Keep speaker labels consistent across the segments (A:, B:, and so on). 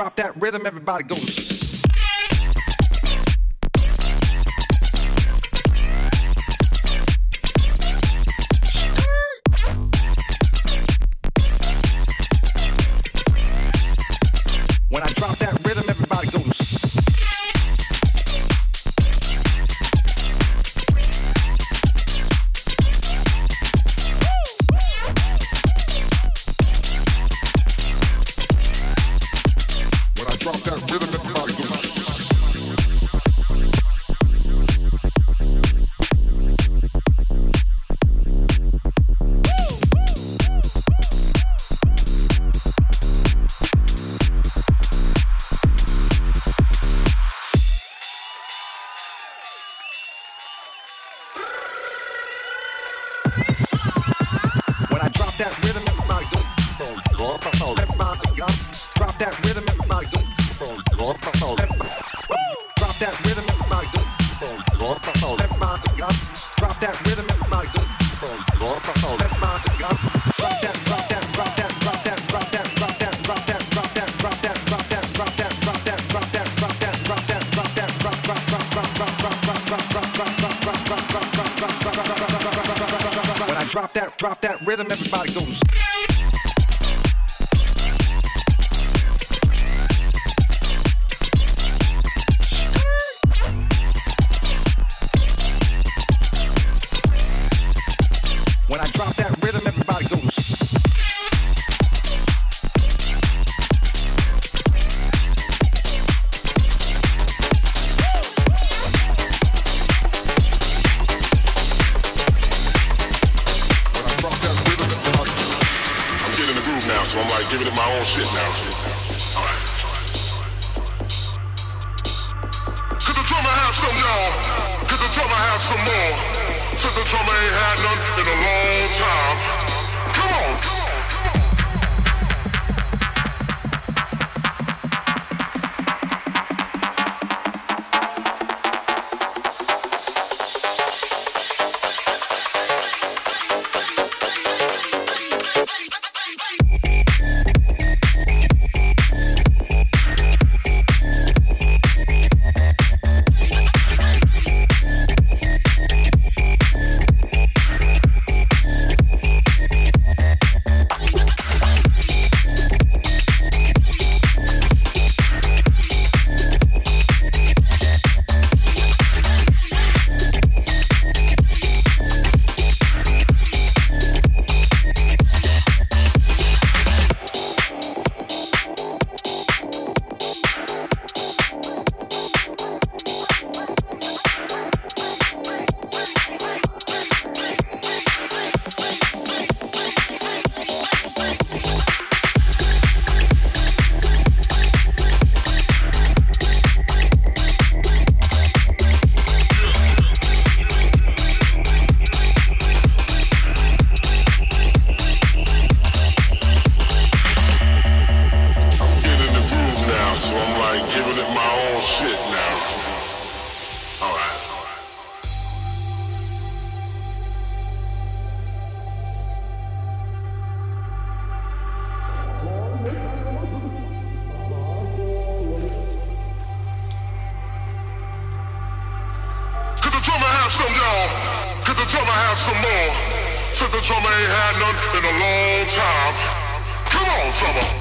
A: Drop that rhythm, everybody goes. that rhythm in my gut. Drop that rhythm in my gut. Drop that rhythm in my gut. Drop that rhythm. drop that, drop that rhythm, everybody goes.
B: giving it my own shit now. Alright. Could the drummer have some, y'all? Could the drummer have some more? Since the drummer ain't had none in a long time. the drummer have some more. Since the drummer ain't had none in a long time. Come on, drummer.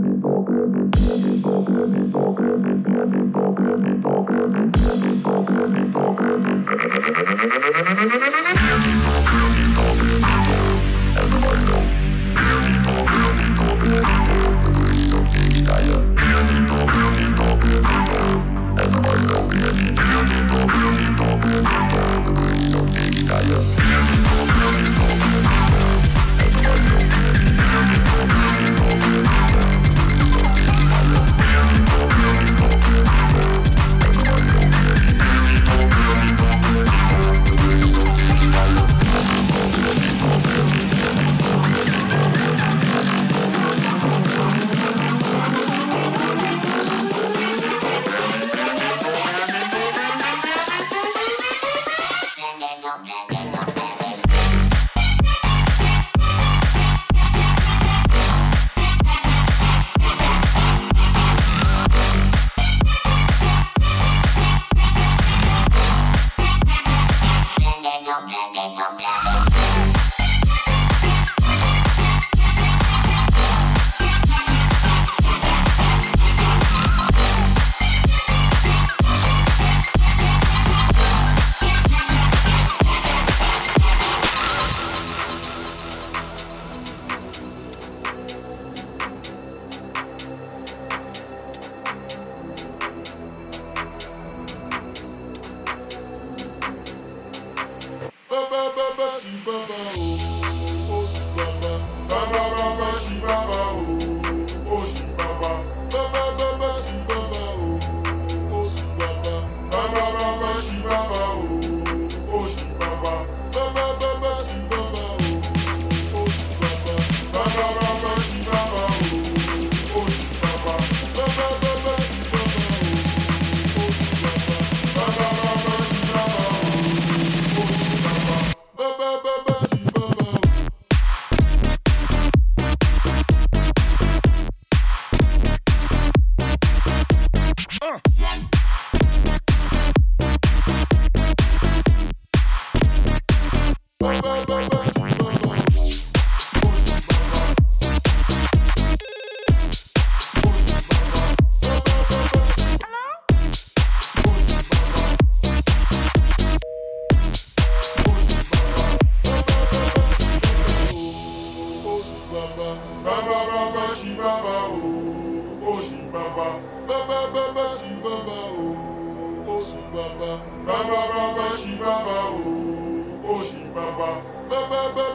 A: mais baba, baba,